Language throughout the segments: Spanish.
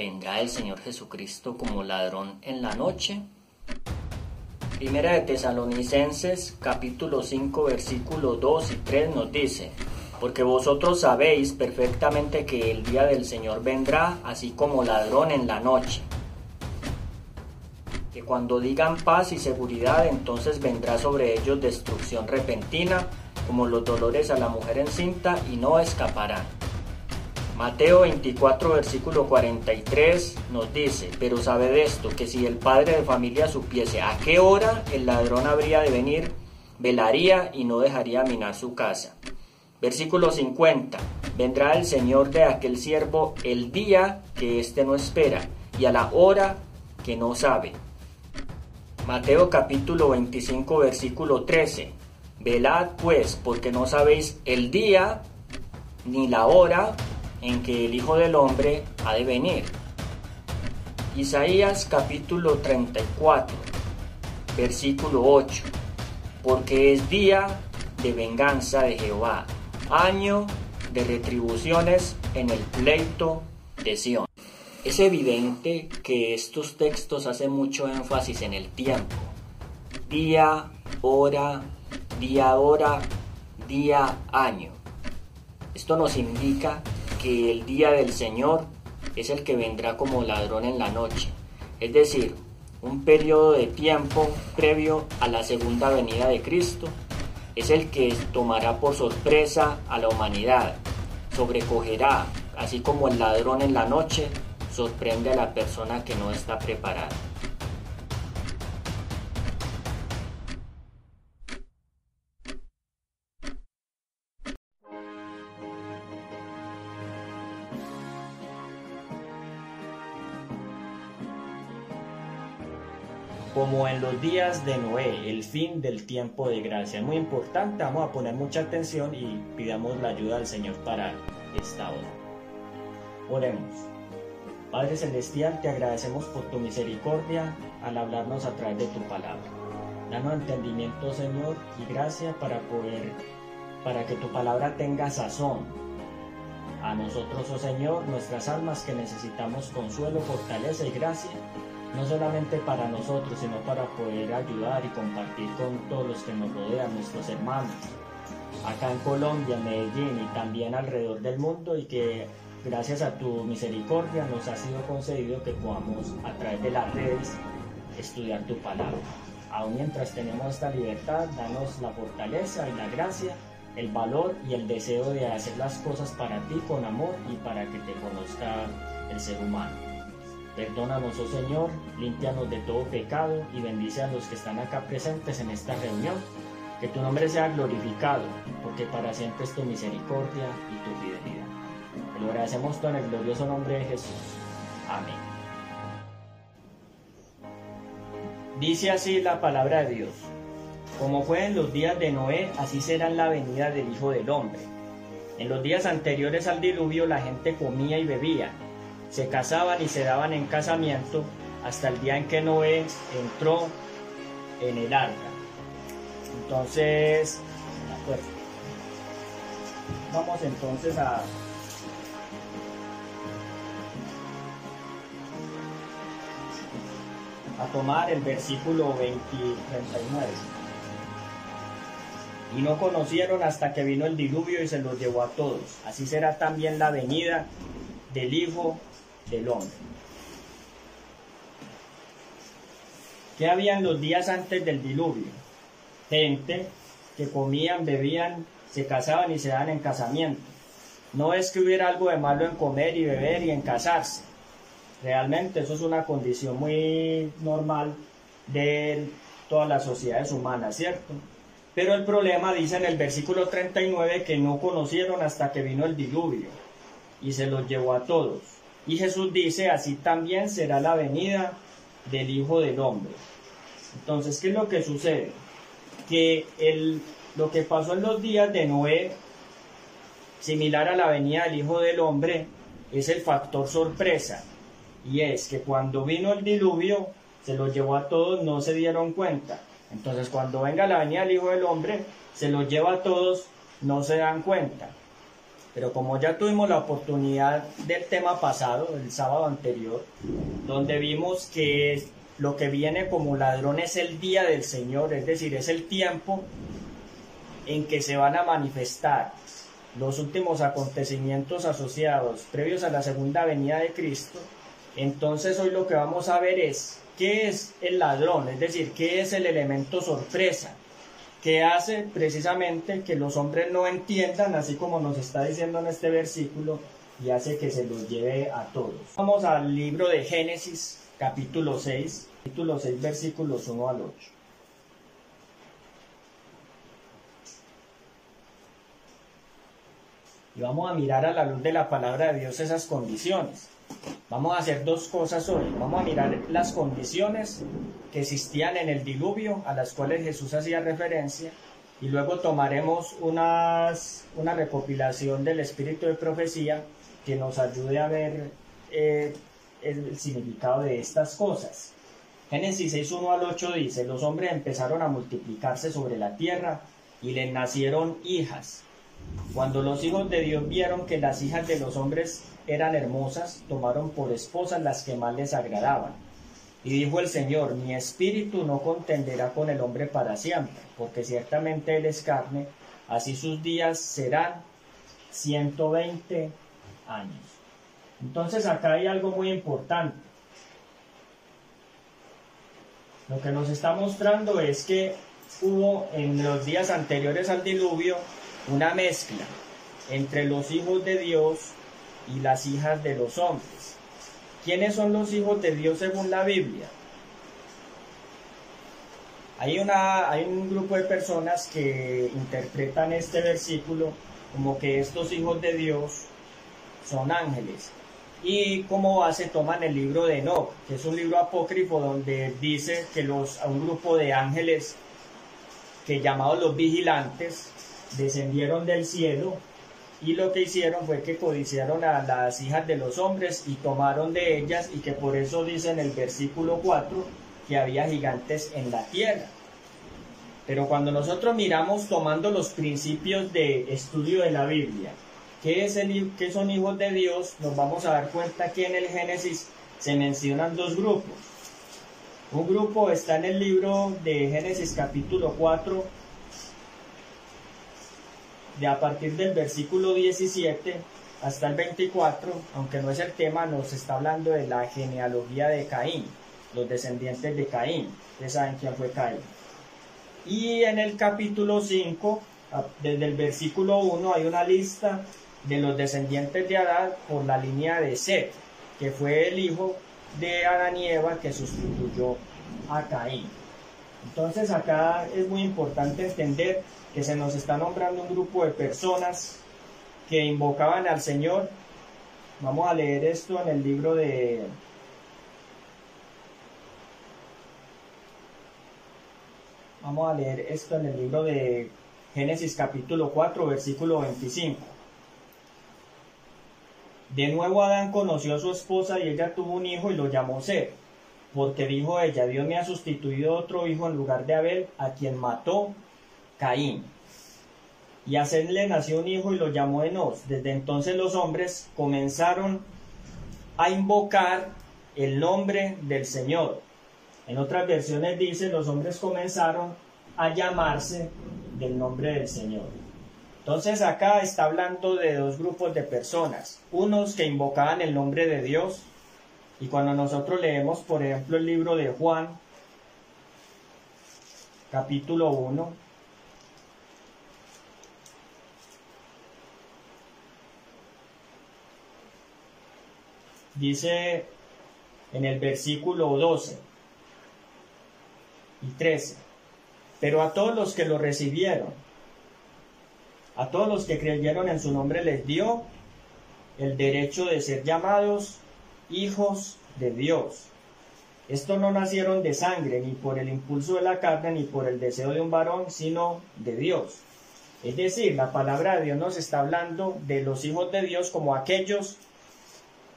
¿vendrá el Señor Jesucristo como ladrón en la noche? Primera de Tesalonicenses capítulo 5 versículos 2 y 3 nos dice, porque vosotros sabéis perfectamente que el día del Señor vendrá así como ladrón en la noche. Que cuando digan paz y seguridad, entonces vendrá sobre ellos destrucción repentina, como los dolores a la mujer encinta, y no escaparán. Mateo 24, versículo 43 nos dice, pero sabed esto, que si el padre de familia supiese a qué hora el ladrón habría de venir, velaría y no dejaría minar su casa. Versículo 50, vendrá el Señor de aquel siervo el día que éste no espera y a la hora que no sabe. Mateo capítulo 25, versículo 13, velad pues, porque no sabéis el día ni la hora en que el Hijo del Hombre ha de venir. Isaías capítulo 34, versículo 8. Porque es día de venganza de Jehová, año de retribuciones en el pleito de Sión. Es evidente que estos textos hacen mucho énfasis en el tiempo. Día, hora, día, hora, día, año. Esto nos indica que el día del Señor es el que vendrá como ladrón en la noche, es decir, un periodo de tiempo previo a la segunda venida de Cristo, es el que tomará por sorpresa a la humanidad, sobrecogerá, así como el ladrón en la noche sorprende a la persona que no está preparada. Como en los días de Noé, el fin del tiempo de gracia. Es muy importante, vamos a poner mucha atención y pidamos la ayuda del Señor para esta hora. Oremos. Padre Celestial, te agradecemos por tu misericordia al hablarnos a través de tu palabra. Danos entendimiento, Señor, y gracia para poder, para que tu palabra tenga sazón. A nosotros, oh Señor, nuestras almas que necesitamos consuelo, fortaleza y gracia no solamente para nosotros, sino para poder ayudar y compartir con todos los que nos rodean, nuestros hermanos, acá en Colombia, en Medellín y también alrededor del mundo y que gracias a tu misericordia nos ha sido concedido que podamos a través de las redes estudiar tu palabra. Aún mientras tenemos esta libertad, danos la fortaleza y la gracia, el valor y el deseo de hacer las cosas para ti con amor y para que te conozca el ser humano. Perdónanos, oh Señor, límpianos de todo pecado y bendice a los que están acá presentes en esta reunión. Que tu nombre sea glorificado, porque para siempre es tu misericordia y tu fidelidad. Te lo agradecemos todo en el glorioso nombre de Jesús. Amén. Dice así la palabra de Dios. Como fue en los días de Noé, así será en la venida del Hijo del Hombre. En los días anteriores al diluvio la gente comía y bebía se casaban y se daban en casamiento hasta el día en que Noé entró en el arca. Entonces, vamos entonces a, a tomar el versículo 20, 39. Y no conocieron hasta que vino el diluvio y se los llevó a todos. Así será también la venida del Hijo del hombre. ¿Qué había en los días antes del diluvio? Gente que comían, bebían, se casaban y se dan en casamiento. No es que hubiera algo de malo en comer y beber y en casarse. Realmente eso es una condición muy normal de todas las sociedades humanas, ¿cierto? Pero el problema dice en el versículo 39 que no conocieron hasta que vino el diluvio y se los llevó a todos. Y Jesús dice, así también será la venida del Hijo del Hombre. Entonces, ¿qué es lo que sucede? Que el, lo que pasó en los días de Noé, similar a la venida del Hijo del Hombre, es el factor sorpresa. Y es que cuando vino el diluvio, se lo llevó a todos, no se dieron cuenta. Entonces, cuando venga la venida del Hijo del Hombre, se lo lleva a todos, no se dan cuenta. Pero como ya tuvimos la oportunidad del tema pasado, el sábado anterior, donde vimos que lo que viene como ladrón es el día del Señor, es decir, es el tiempo en que se van a manifestar los últimos acontecimientos asociados previos a la segunda venida de Cristo, entonces hoy lo que vamos a ver es qué es el ladrón, es decir, qué es el elemento sorpresa, que hace precisamente que los hombres no entiendan, así como nos está diciendo en este versículo, y hace que se los lleve a todos. Vamos al libro de Génesis, capítulo 6, capítulo 6, versículos 1 al 8. Y vamos a mirar a la luz de la palabra de Dios esas condiciones. Vamos a hacer dos cosas hoy. Vamos a mirar las condiciones que existían en el diluvio, a las cuales Jesús hacía referencia, y luego tomaremos unas, una recopilación del espíritu de profecía que nos ayude a ver eh, el significado de estas cosas. Génesis 6, 1 al 8 dice, los hombres empezaron a multiplicarse sobre la tierra y les nacieron hijas. Cuando los hijos de Dios vieron que las hijas de los hombres eran hermosas, tomaron por esposas las que más les agradaban. Y dijo el Señor, mi espíritu no contenderá con el hombre para siempre, porque ciertamente él es carne, así sus días serán 120 años. Entonces acá hay algo muy importante. Lo que nos está mostrando es que hubo en los días anteriores al diluvio una mezcla entre los hijos de Dios y las hijas de los hombres. ¿Quiénes son los hijos de Dios según la Biblia? Hay, una, hay un grupo de personas que interpretan este versículo como que estos hijos de Dios son ángeles. Y como base toman el libro de Enoch, que es un libro apócrifo donde dice que los, a un grupo de ángeles que llamados los vigilantes descendieron del cielo y lo que hicieron fue que codiciaron a las hijas de los hombres y tomaron de ellas y que por eso dice en el versículo 4 que había gigantes en la tierra. Pero cuando nosotros miramos tomando los principios de estudio de la Biblia, ¿qué, es el, qué son hijos de Dios? Nos vamos a dar cuenta que en el Génesis se mencionan dos grupos. Un grupo está en el libro de Génesis capítulo 4, de a partir del versículo 17 hasta el 24, aunque no es el tema, nos está hablando de la genealogía de Caín, los descendientes de Caín. Ustedes saben quién fue Caín. Y en el capítulo 5, desde el versículo 1, hay una lista de los descendientes de Adán por la línea de Seth, que fue el hijo de Adán y Eva que sustituyó a Caín. Entonces acá es muy importante entender que se nos está nombrando un grupo de personas que invocaban al Señor. Vamos a leer esto en el libro de... Vamos a leer esto en el libro de Génesis capítulo 4, versículo 25. De nuevo Adán conoció a su esposa y ella tuvo un hijo y lo llamó Ser, porque dijo ella, Dios me ha sustituido otro hijo en lugar de Abel, a quien mató Caín. Y a le nació un hijo y lo llamó Enos. Desde entonces los hombres comenzaron a invocar el nombre del Señor. En otras versiones dice, los hombres comenzaron a llamarse del nombre del Señor. Entonces acá está hablando de dos grupos de personas. Unos que invocaban el nombre de Dios. Y cuando nosotros leemos, por ejemplo, el libro de Juan, capítulo 1, Dice en el versículo 12 y 13, pero a todos los que lo recibieron, a todos los que creyeron en su nombre les dio el derecho de ser llamados hijos de Dios. Estos no nacieron de sangre, ni por el impulso de la carne, ni por el deseo de un varón, sino de Dios. Es decir, la palabra de Dios nos está hablando de los hijos de Dios como aquellos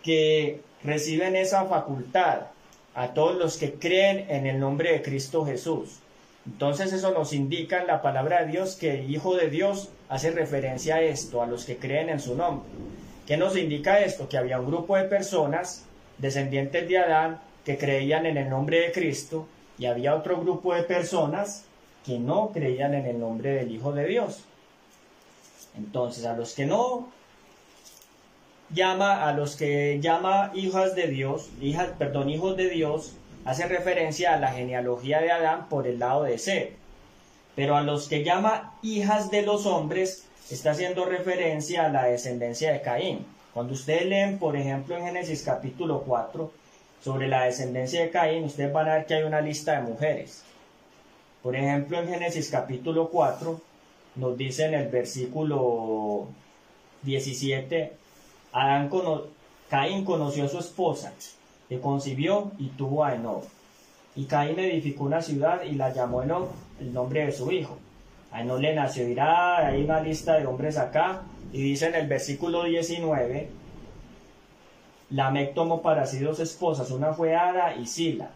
que reciben esa facultad a todos los que creen en el nombre de Cristo Jesús. Entonces eso nos indica en la palabra de Dios que el Hijo de Dios hace referencia a esto, a los que creen en su nombre. ¿Qué nos indica esto? Que había un grupo de personas, descendientes de Adán, que creían en el nombre de Cristo, y había otro grupo de personas que no creían en el nombre del Hijo de Dios. Entonces, a los que no llama, a los que llama hijas de Dios, hijas, perdón, hijos de Dios, hace referencia a la genealogía de Adán por el lado de Seth. Pero a los que llama hijas de los hombres, está haciendo referencia a la descendencia de Caín. Cuando ustedes leen, por ejemplo, en Génesis capítulo 4, sobre la descendencia de Caín, ustedes van a ver que hay una lista de mujeres. Por ejemplo, en Génesis capítulo 4, nos dice en el versículo 17, Adán Caín conoció a su esposa, que concibió y tuvo a Enoch. Y Caín edificó una ciudad y la llamó Enoch, el nombre de su hijo. A Enoch le nació Irá, hay una lista de hombres acá, y dice en el versículo 19, Lamec tomó para sí dos esposas, una fue Ada y Sila.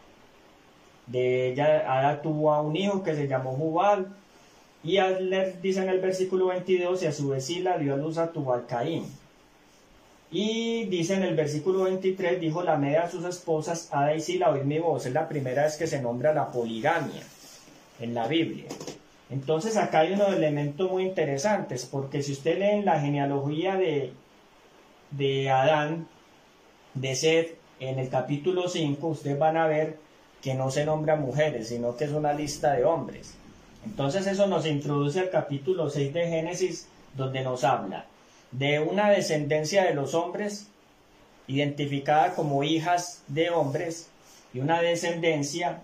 De ella Ada tuvo a un hijo que se llamó Jubal, y dice en el versículo 22, y a su vez Sila dio a luz a Tubal Caín. Y dice en el versículo 23, dijo la media a sus esposas, Ada y Sila, oíd mi voz. Es la primera vez que se nombra la poligamia en la Biblia. Entonces acá hay unos elementos muy interesantes, porque si usted lee en la genealogía de, de Adán, de Seth, en el capítulo 5, ustedes van a ver que no se nombra mujeres, sino que es una lista de hombres. Entonces eso nos introduce al capítulo 6 de Génesis, donde nos habla de una descendencia de los hombres, identificada como hijas de hombres, y una descendencia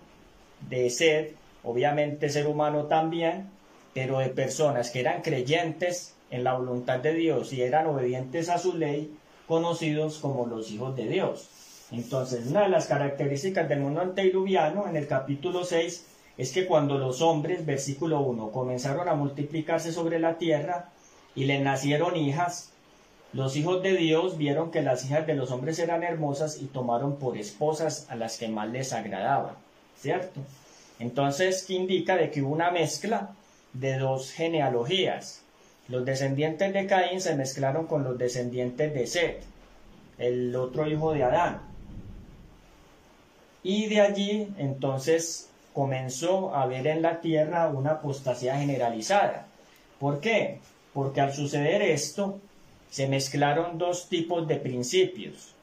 de sed, obviamente ser humano también, pero de personas que eran creyentes en la voluntad de Dios y eran obedientes a su ley, conocidos como los hijos de Dios. Entonces, una de las características del mundo antediluviano, en el capítulo 6, es que cuando los hombres, versículo 1, comenzaron a multiplicarse sobre la tierra, y le nacieron hijas. Los hijos de Dios vieron que las hijas de los hombres eran hermosas y tomaron por esposas a las que más les agradaban, ¿cierto? Entonces, ¿qué indica de que hubo una mezcla de dos genealogías? Los descendientes de Caín se mezclaron con los descendientes de Seth, el otro hijo de Adán. Y de allí, entonces, comenzó a haber en la tierra una apostasía generalizada. ¿Por qué? Porque al suceder esto, se mezclaron dos tipos de principios,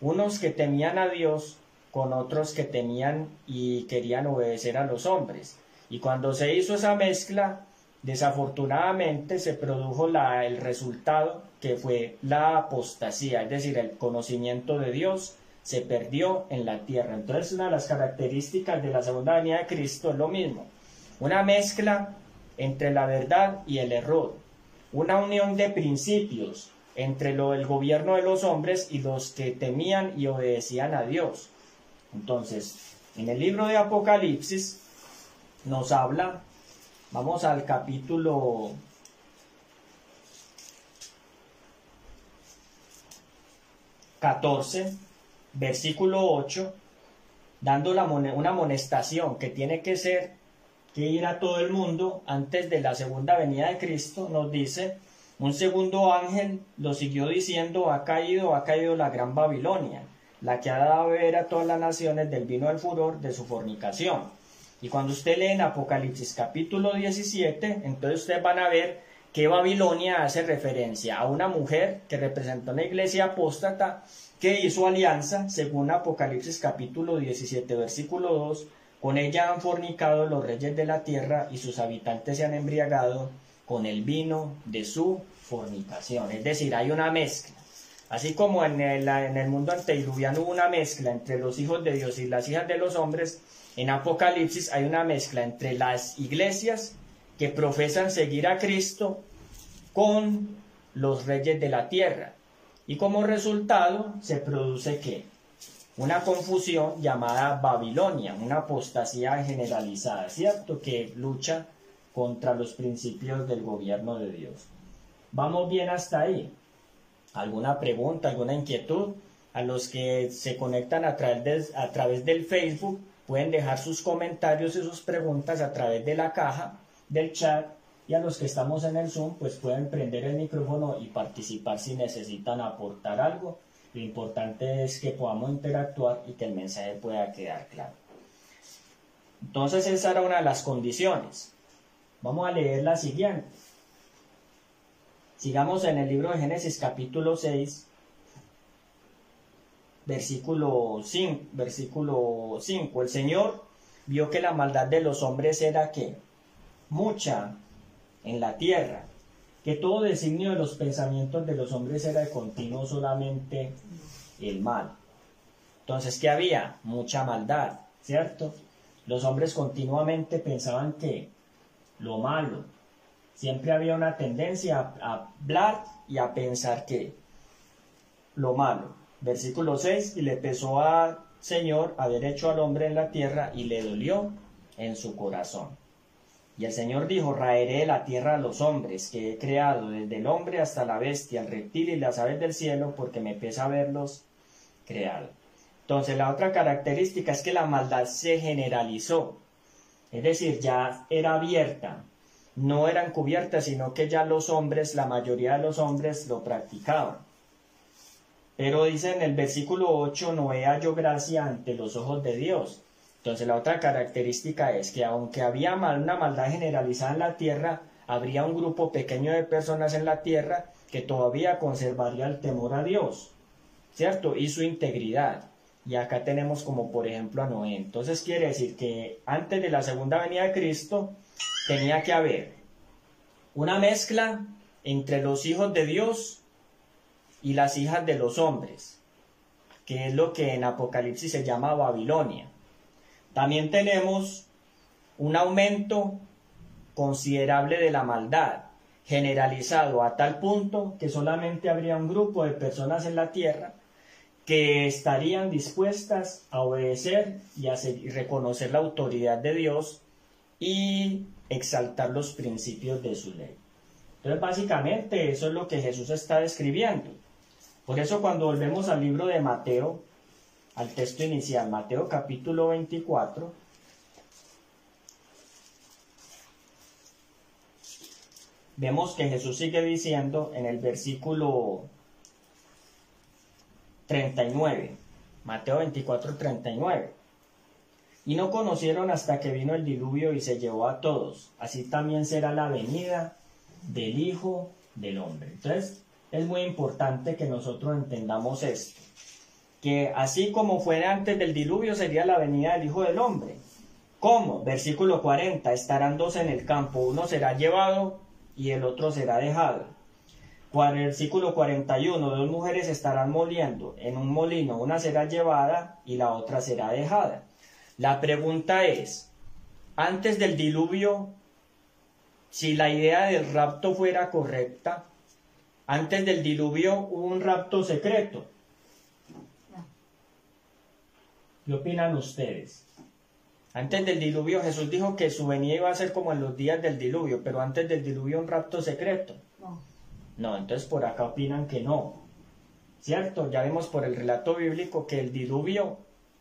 unos que temían a Dios con otros que temían y querían obedecer a los hombres. Y cuando se hizo esa mezcla, desafortunadamente se produjo el resultado que fue la apostasía, es decir, el conocimiento de Dios se perdió en la tierra. Entonces una de las características de la segunda venida de Cristo es lo mismo, una mezcla entre la verdad y el error, una unión de principios entre lo, el gobierno de los hombres y los que temían y obedecían a Dios. Entonces, en el libro de Apocalipsis nos habla, vamos al capítulo ...14... versículo 8... dando una amonestación que tiene que ser que ir a todo el mundo antes de la segunda venida de Cristo, nos dice, un segundo ángel lo siguió diciendo, ha caído, ha caído la gran Babilonia, la que ha dado a beber a todas las naciones del vino del furor de su fornicación. Y cuando usted lee en Apocalipsis capítulo 17, entonces ustedes van a ver que Babilonia hace referencia a una mujer que representó una iglesia apóstata que hizo alianza, según Apocalipsis capítulo 17, versículo 2, con ella han fornicado los reyes de la tierra y sus habitantes se han embriagado con el vino de su fornicación. Es decir, hay una mezcla. Así como en el, mundo antediluviano hubo una mezcla entre los hijos de Dios y las hijas de los hombres, en Apocalipsis hay una mezcla entre las iglesias que profesan seguir a Cristo con los reyes de la tierra. Y como resultado se produce que una confusión llamada Babilonia, una apostasía generalizada, ¿cierto? Que lucha contra los principios del gobierno de Dios. ¿Vamos bien hasta ahí? ¿Alguna pregunta, alguna inquietud? A los que se conectan a través, a través del Facebook, pueden dejar sus comentarios y sus preguntas a través de la caja del chat y a los que estamos en el Zoom pues pueden prender el micrófono y participar si necesitan aportar algo. Lo importante es que podamos interactuar y que el mensaje pueda quedar claro. Entonces esa era una de las condiciones. Vamos a leer la siguiente. Sigamos en el libro de Génesis capítulo 6, versículo 5, versículo 5. El Señor vio que la maldad de los hombres era que mucha en la tierra, que todo designio de los pensamientos de los hombres era de continuo solamente el mal. Entonces, ¿qué había? Mucha maldad, ¿cierto? Los hombres continuamente pensaban que lo malo, siempre había una tendencia a, hablar y a pensar que lo malo. Versículo 6, y le pesó al Señor haber hecho al hombre en la tierra y le dolió en su corazón. Y el Señor dijo, raeré de la tierra a los hombres que he creado, desde el hombre hasta la bestia, el reptil y las aves del cielo, porque me pesa verlos creado. Entonces la otra característica es que la maldad se generalizó, es decir, ya era abierta, no eran cubiertas, sino que ya los hombres, la mayoría de los hombres lo practicaban. Pero dice en el versículo 8, Noé halló gracia ante los ojos de Dios. Entonces la otra característica es que aunque había una maldad generalizada en la tierra, habría un grupo pequeño de personas en la tierra que todavía conservaría el temor a Dios, ¿cierto? Y su integridad. Y acá tenemos como por ejemplo a Noé. Entonces quiere decir que antes de la segunda venida de Cristo, tenía que haber una mezcla entre los hijos de Dios y las hijas de los hombres, que es lo que en Apocalipsis se llama Babilonia. También tenemos un aumento considerable de la maldad, generalizado a tal punto que solamente habría un grupo de personas en la tierra que estarían dispuestas a obedecer y, a reconocer la autoridad de Dios y exaltar los principios de su ley. Entonces, básicamente, eso es lo que Jesús está describiendo. Por eso, cuando volvemos al libro de Mateo, al texto inicial, Mateo capítulo 24, vemos que Jesús sigue diciendo en el versículo 39, Mateo 24, 39 y no conocieron hasta que vino el diluvio y se llevó a todos. Así también será la venida del Hijo del Hombre. Entonces, es muy importante que nosotros entendamos esto. Que así como fue antes del diluvio sería la venida del Hijo del Hombre. ¿Cómo? Versículo 40. Estarán dos en el campo. Uno será llevado y el otro será dejado. Versículo 41. Dos mujeres estarán moliendo en un molino. Una será llevada y la otra será dejada. La pregunta es, antes del diluvio, si la idea del rapto fuera correcta, antes del diluvio hubo un rapto secreto. ¿Qué opinan ustedes? Antes del diluvio Jesús dijo que su venida iba a ser como en los días del diluvio, pero antes del diluvio un rapto secreto. No. No, entonces por acá opinan que no. ¿Cierto? Ya vemos por el relato bíblico que el diluvio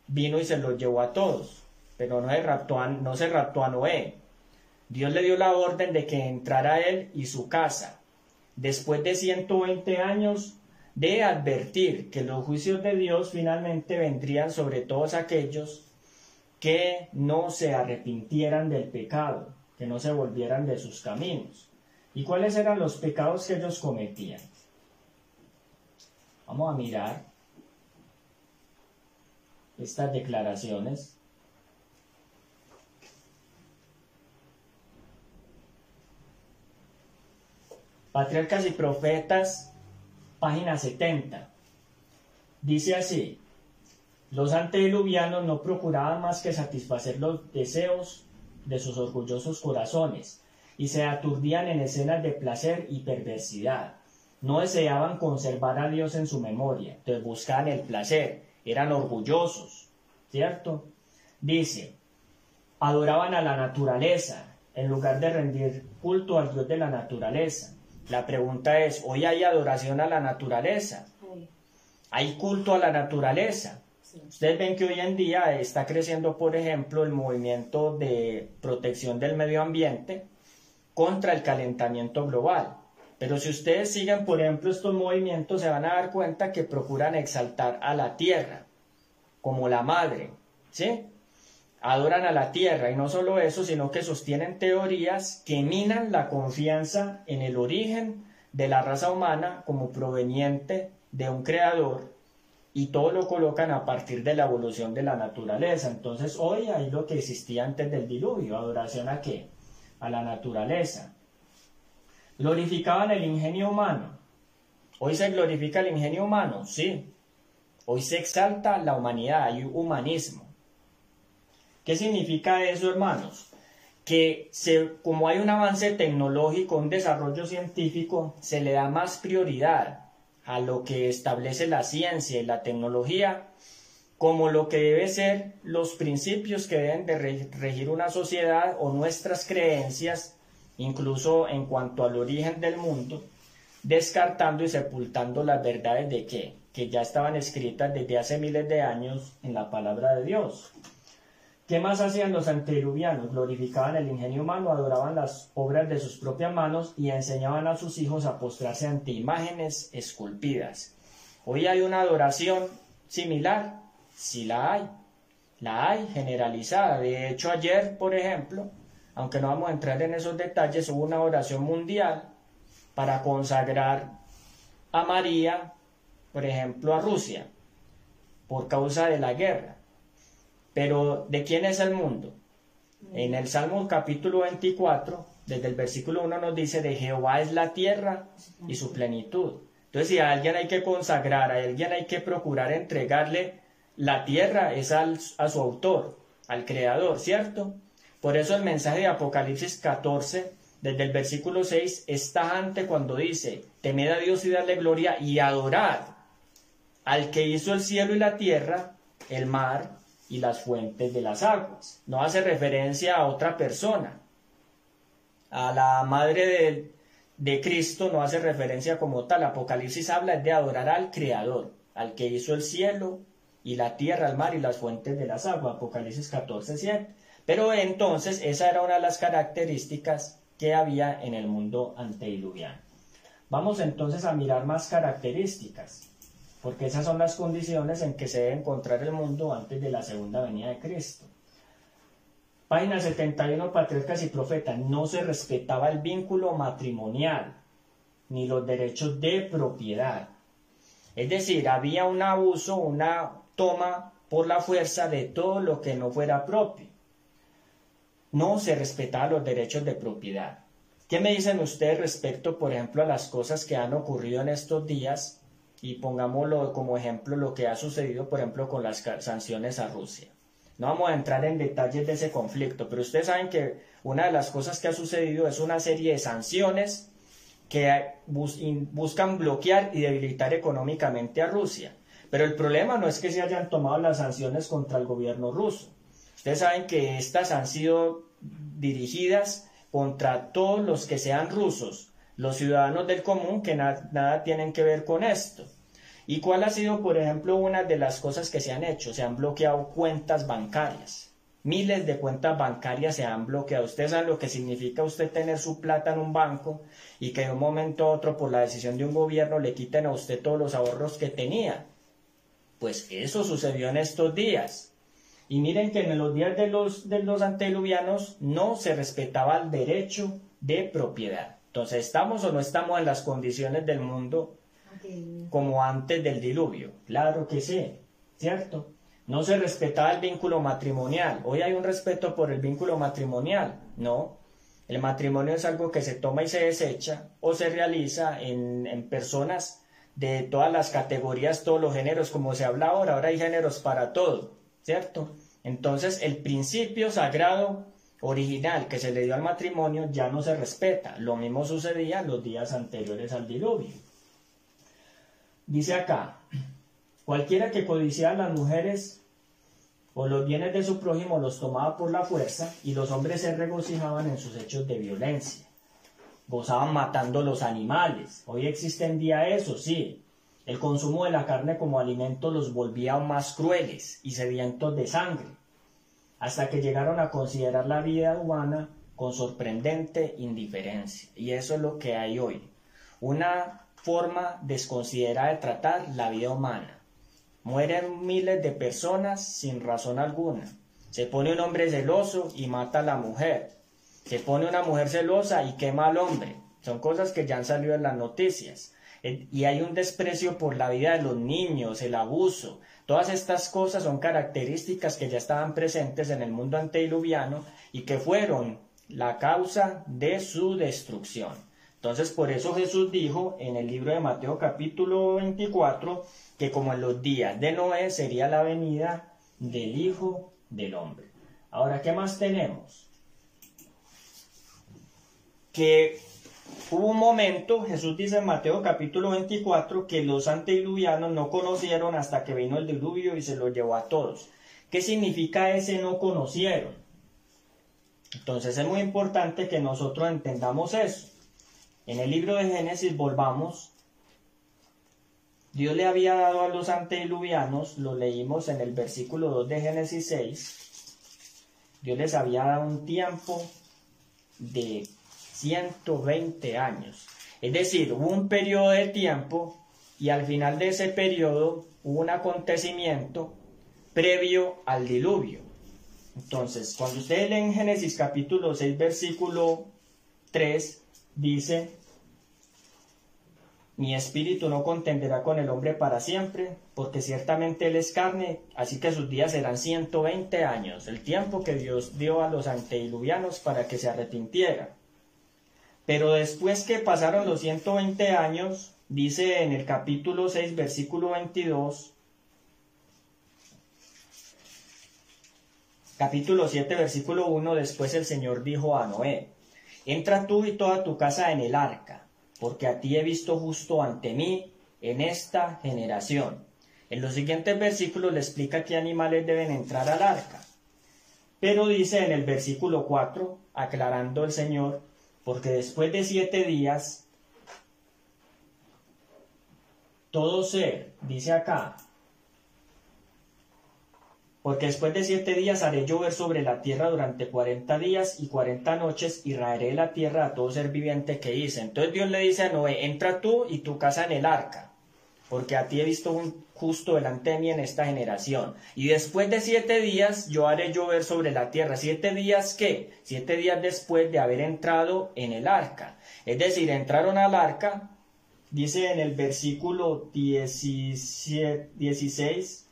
vino y se los llevó a todos, pero no se raptó a, no se raptó a Noé. Dios le dio la orden de que entrara él y su casa. Después de 120 años de advertir que los juicios de Dios finalmente vendrían sobre todos aquellos que no se arrepintieran del pecado, que no se volvieran de sus caminos. ¿Y cuáles eran los pecados que ellos cometían? Vamos a mirar estas declaraciones. Patriarcas y Profetas, página 70. Dice así, los antediluvianos no procuraban más que satisfacer los deseos de sus orgullosos corazones y se aturdían en escenas de placer y perversidad. No deseaban conservar a Dios en su memoria, entonces buscaban el placer, eran orgullosos, ¿cierto? Dice, adoraban a la naturaleza en lugar de rendir culto al Dios de la naturaleza. La pregunta es, ¿hoy hay adoración a la naturaleza? ¿Hay culto a la naturaleza? Ustedes ven que hoy en día está creciendo, por ejemplo, el movimiento de protección del medio ambiente contra el calentamiento global. Pero si ustedes siguen, por ejemplo, estos movimientos, se van a dar cuenta que procuran exaltar a la tierra como la madre, ¿sí? Adoran a la tierra y no solo eso, sino que sostienen teorías que minan la confianza en el origen de la raza humana como proveniente de un creador y todo lo colocan a partir de la evolución de la naturaleza. Entonces hoy hay lo que existía antes del diluvio, adoración a qué? A la naturaleza. Glorificaban el ingenio humano. Hoy se glorifica el ingenio humano, sí. Hoy se exalta la humanidad, hay humanismo. ¿Qué significa eso, hermanos? Que se, como hay un avance tecnológico, un desarrollo científico, se le da más prioridad a lo que establece la ciencia y la tecnología como lo que debe ser los principios que deben de regir una sociedad o nuestras creencias, incluso en cuanto al origen del mundo, descartando y sepultando las verdades de qué, que ya estaban escritas desde hace miles de años en la palabra de Dios. ¿Qué más hacían los antediluvianos? Glorificaban el ingenio humano, adoraban las obras de sus propias manos y enseñaban a sus hijos a postrarse ante imágenes esculpidas. Hoy hay una adoración similar, sí la hay, la hay generalizada. De hecho, ayer, por ejemplo, aunque no vamos a entrar en esos detalles, hubo una oración mundial para consagrar a María, por ejemplo, a Rusia, por causa de la guerra. Pero ¿de quién es el mundo? En el Salmo capítulo 24, desde el versículo 1 nos dice, de Jehová es la tierra y su plenitud. Entonces, si a alguien hay que consagrar, a alguien hay que procurar entregarle la tierra, es al, a su autor, al creador, ¿cierto? Por eso el mensaje de Apocalipsis 14, desde el versículo 6, está ante cuando dice, temed a Dios y darle gloria y adorad al que hizo el cielo y la tierra, el mar y las fuentes de las aguas. No hace referencia a otra persona. A la madre de, de Cristo no hace referencia como tal. Apocalipsis habla de adorar al Creador, al que hizo el cielo y la tierra, el mar y las fuentes de las aguas. Apocalipsis 14, 7. Pero entonces esa era una de las características que había en el mundo antediluviano. Vamos entonces a mirar más características porque esas son las condiciones en que se debe encontrar el mundo antes de la segunda venida de Cristo. Página 71, Patriarcas y Profetas. No se respetaba el vínculo matrimonial ni los derechos de propiedad. Es decir, había un abuso, una toma por la fuerza de todo lo que no fuera propio. No se respetaban los derechos de propiedad. ¿Qué me dicen ustedes respecto, por ejemplo, a las cosas que han ocurrido en estos días y pongámoslo como ejemplo lo que ha sucedido, por ejemplo, con las sanciones a Rusia. No vamos a entrar en detalles de ese conflicto, pero ustedes saben que una de las cosas que ha sucedido es una serie de sanciones que buscan bloquear y debilitar económicamente a Rusia. Pero el problema no es que se hayan tomado las sanciones contra el gobierno ruso. Ustedes saben que estas han sido dirigidas contra todos los que sean rusos, los ciudadanos del común que nada tienen que ver con esto. ¿Y cuál ha sido, por ejemplo, una de las cosas que se han hecho? Se han bloqueado cuentas bancarias. Miles de cuentas bancarias se han bloqueado. Ustedes saben lo que significa usted tener su plata en un banco y que de un momento a otro, por la decisión de un gobierno, le quiten a usted todos los ahorros que tenía. Pues eso sucedió en estos días. Y miren que en los días de los, de los antediluvianos no se respetaba el derecho de propiedad. Entonces, ¿estamos o no estamos en las condiciones del mundo como antes del diluvio? Claro que sí, ¿cierto? No se respetaba el vínculo matrimonial. Hoy hay un respeto por el vínculo matrimonial, ¿no? El matrimonio es algo que se toma y se desecha o se realiza en, personas de todas las categorías, todos los géneros, como se habla ahora. Ahora hay géneros para todo, ¿cierto? Entonces, el principio sagrado original que se le dio al matrimonio ya no se respeta. Lo mismo sucedía los días anteriores al diluvio. Dice acá, cualquiera que codiciaba a las mujeres o los bienes de su prójimo los tomaba por la fuerza y los hombres se regocijaban en sus hechos de violencia. Gozaban matando los animales. Hoy existe en día eso, sí. El consumo de la carne como alimento los volvía aún más crueles y sedientos de sangre, hasta que llegaron a considerar la vida humana con sorprendente indiferencia. Y eso es lo que hay hoy. Una forma desconsiderada de tratar la vida humana. Mueren miles de personas sin razón alguna. Se pone un hombre celoso y mata a la mujer. Se pone una mujer celosa y quema al hombre. Son cosas que ya han salido en las noticias. Y hay un desprecio por la vida de los niños, el abuso. Todas estas cosas son características que ya estaban presentes en el mundo antediluviano y que fueron la causa de su destrucción. Entonces, por eso Jesús dijo en el libro de Mateo capítulo 24 que como en los días de Noé sería la venida del Hijo del Hombre. Ahora, ¿qué más tenemos? Que hubo un momento, Jesús dice en Mateo capítulo 24, que los antediluvianos no conocieron hasta que vino el diluvio y se lo llevó a todos. ¿Qué significa ese no conocieron? Entonces es muy importante que nosotros entendamos eso. En el libro de Génesis volvamos. Dios le había dado a los antediluvianos, lo leímos en el versículo 2 de Génesis 6, Dios les había dado un tiempo de 120 años. Es decir, hubo un periodo de tiempo y al final de ese periodo hubo un acontecimiento previo al diluvio. Entonces, cuando ustedes leen Génesis capítulo 6, versículo 3, dice, mi espíritu no contenderá con el hombre para siempre, porque ciertamente él es carne, así que sus días serán 120 años, el tiempo que Dios dio a los antediluvianos para que se arrepintieran. Pero después que pasaron los 120 años, dice en el capítulo 6, versículo 22, capítulo 7, versículo 1, después el Señor dijo a Noé, entra tú y toda tu casa en el arca, porque a ti he visto justo ante mí en esta generación. En los siguientes versículos le explica qué animales deben entrar al arca. Pero dice en el versículo 4, aclarando el Señor, porque después de siete días, todo ser, dice acá, porque después de siete días haré llover sobre la tierra durante cuarenta días y cuarenta noches y raeré la tierra a todo ser viviente que hice. Entonces Dios le dice a Noé, entra tú y tu casa en el arca, porque a ti he visto un justo delante de mí en esta generación. Y después de siete días yo haré llover sobre la tierra. ¿Siete días qué? Siete días después de haber entrado en el arca. Es decir, entraron al arca, dice en el versículo 17, 16,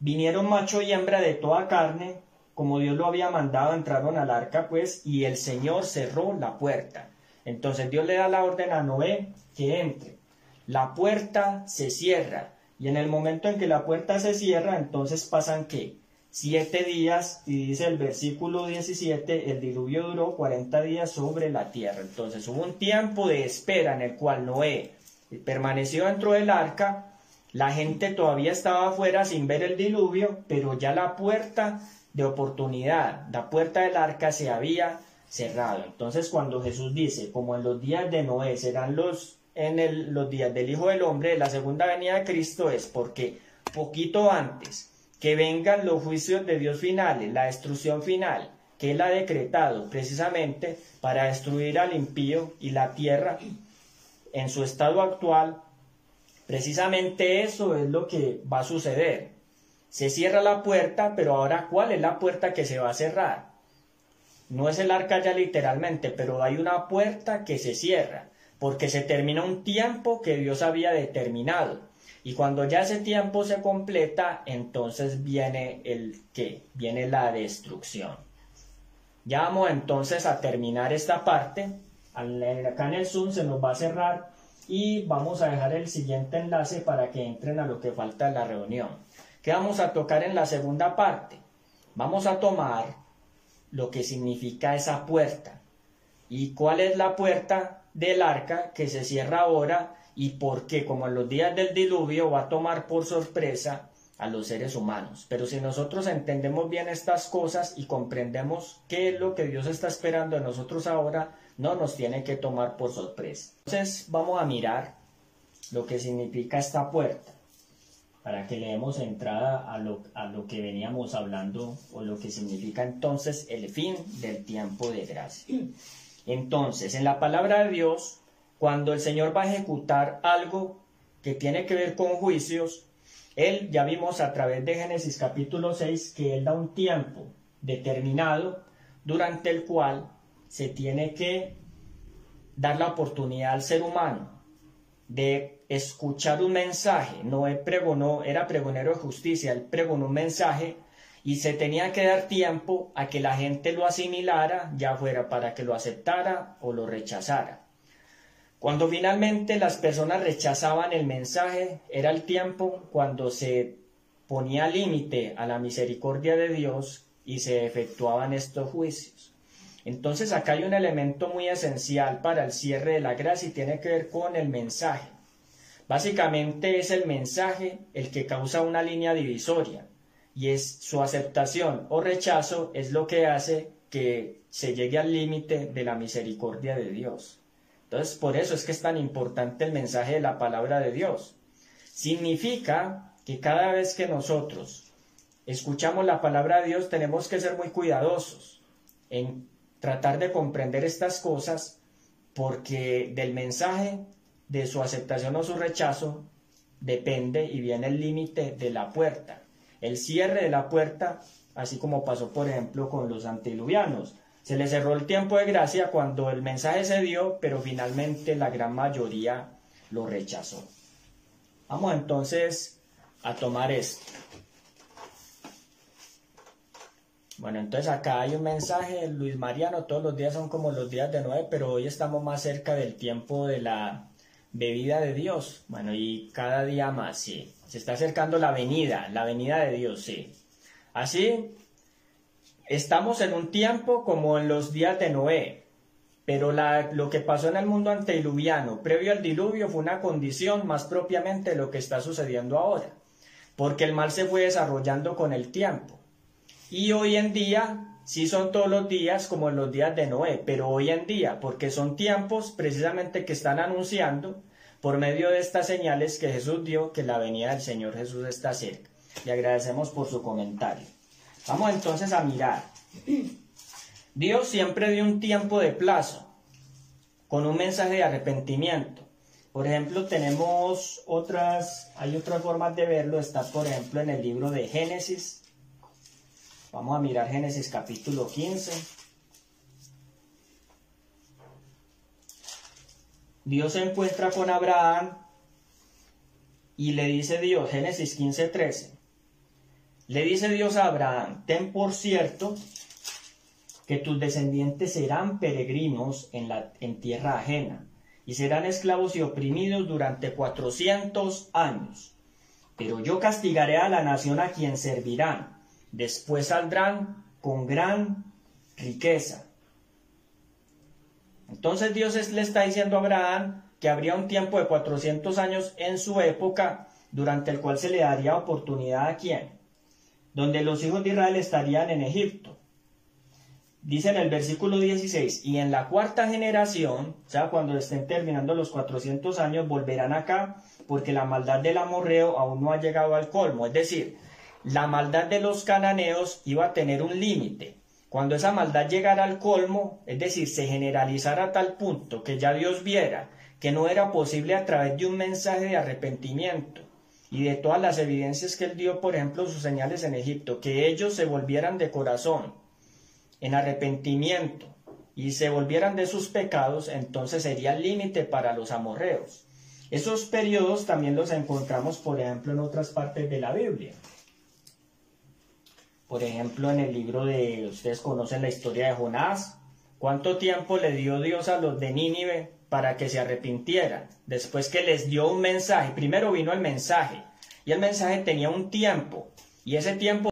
Vinieron macho y hembra de toda carne, como Dios lo había mandado, entraron al arca, pues, y el Señor cerró la puerta. Entonces Dios le da la orden a Noé que entre. La puerta se cierra, y en el momento en que la puerta se cierra, entonces pasan qué? Siete días, y dice el versículo 17, el diluvio duró 40 días sobre la tierra. Entonces hubo un tiempo de espera en el cual Noé permaneció dentro del arca, la gente todavía estaba afuera sin ver el diluvio, pero ya la puerta de oportunidad, la puerta del arca se había cerrado. Entonces cuando Jesús dice, como en los días de Noé serán los en los días del Hijo del Hombre, la segunda venida de Cristo es porque poquito antes que vengan los juicios de Dios finales, la destrucción final, que Él ha decretado precisamente para destruir al impío y la tierra en su estado actual Precisamente eso es lo que va a suceder. Se cierra la puerta, pero ahora ¿cuál es la puerta que se va a cerrar? No es el arca ya literalmente, pero hay una puerta que se cierra, porque se termina un tiempo que Dios había determinado. Y cuando ya ese tiempo se completa, entonces viene el que viene la destrucción. Ya vamos entonces a terminar esta parte. Acá en el Zoom se nos va a cerrar y vamos a dejar el siguiente enlace para que entren a lo que falta en la reunión. ¿Qué vamos a tocar en la segunda parte? Vamos a tomar lo que significa esa puerta y cuál es la puerta del arca que se cierra ahora y por qué, como en los días del diluvio, va a tomar por sorpresa a los seres humanos. Pero si nosotros entendemos bien estas cosas y comprendemos qué es lo que Dios está esperando de nosotros ahora, no nos tiene que tomar por sorpresa. Entonces vamos a mirar lo que significa esta puerta, para que le demos entrada a lo, a lo que veníamos hablando o lo que significa entonces el fin del tiempo de gracia. Entonces, en la palabra de Dios, cuando el Señor va a ejecutar algo que tiene que ver con juicios, él ya vimos a través de Génesis capítulo 6 que Él da un tiempo determinado durante el cual se tiene que dar la oportunidad al ser humano de escuchar un mensaje. No pregonó, era pregonero de justicia, él pregonó un mensaje y se tenía que dar tiempo a que la gente lo asimilara, ya fuera para que lo aceptara o lo rechazara. Cuando finalmente las personas rechazaban el mensaje, era el tiempo cuando se ponía límite a la misericordia de Dios y se efectuaban estos juicios. Entonces acá hay un elemento muy esencial para el cierre de la gracia y tiene que ver con el mensaje. Básicamente es el mensaje el que causa una línea divisoria y es su aceptación o rechazo es lo que hace que se llegue al límite de la misericordia de Dios. Entonces, por eso es que es tan importante el mensaje de la palabra de Dios. Significa que cada vez que nosotros escuchamos la palabra de Dios tenemos que ser muy cuidadosos en tratar de comprender estas cosas porque del mensaje, de su aceptación o su rechazo, depende y viene el límite de la puerta. El cierre de la puerta, así como pasó por ejemplo con los antiluvianos. Se le cerró el tiempo de gracia cuando el mensaje se dio, pero finalmente la gran mayoría lo rechazó. Vamos entonces a tomar esto. Bueno, entonces acá hay un mensaje, Luis Mariano, todos los días son como los días de nueve, pero hoy estamos más cerca del tiempo de la bebida de Dios. Bueno, y cada día más, sí. Se está acercando la venida, la venida de Dios, sí. Así, Estamos en un tiempo como en los días de Noé, pero lo que pasó en el mundo antediluviano, previo al diluvio, fue una condición más propiamente de lo que está sucediendo ahora, porque el mal se fue desarrollando con el tiempo. Y hoy en día, sí son todos los días como en los días de Noé, pero hoy en día, porque son tiempos precisamente que están anunciando por medio de estas señales que Jesús dio que la venida del Señor Jesús está cerca. Le agradecemos por su comentario. Vamos entonces a mirar. Dios siempre dio un tiempo de plazo con un mensaje de arrepentimiento. Por ejemplo, tenemos otras, hay otras formas de verlo. Está, por ejemplo, en el libro de Génesis. Vamos a mirar Génesis capítulo 15. Dios se encuentra con Abraham y le dice Dios, Génesis 15, 13. Le dice Dios a Abraham, ten por cierto que tus descendientes serán peregrinos en, la, en tierra ajena y serán esclavos y oprimidos durante cuatrocientos años. Pero yo castigaré a la nación a quien servirán. Después saldrán con gran riqueza. Entonces Dios le está diciendo a Abraham que habría un tiempo de cuatrocientos años en su época durante el cual se le daría oportunidad a quién? donde los hijos de Israel estarían en Egipto. Dice en el versículo 16, y en la cuarta generación, o cuando estén terminando los 400 años, volverán acá, porque la maldad del amorreo aún no ha llegado al colmo. Es decir, la maldad de los cananeos iba a tener un límite. Cuando esa maldad llegara al colmo, es decir, se generalizara a tal punto que ya Dios viera que no era posible a través de un mensaje de arrepentimiento, y de todas las evidencias que él dio, por ejemplo, sus señales en Egipto, que ellos se volvieran de corazón en arrepentimiento y se volvieran de sus pecados, entonces sería el límite para los amorreos. Esos periodos también los encontramos, por ejemplo, en otras partes de la Biblia. Por ejemplo, en el libro de, ustedes conocen la historia de Jonás, ¿cuánto tiempo le dio Dios a los de Nínive para que se arrepintieran. Después que les dio un mensaje, primero vino el mensaje, y el mensaje tenía un tiempo, y ese tiempo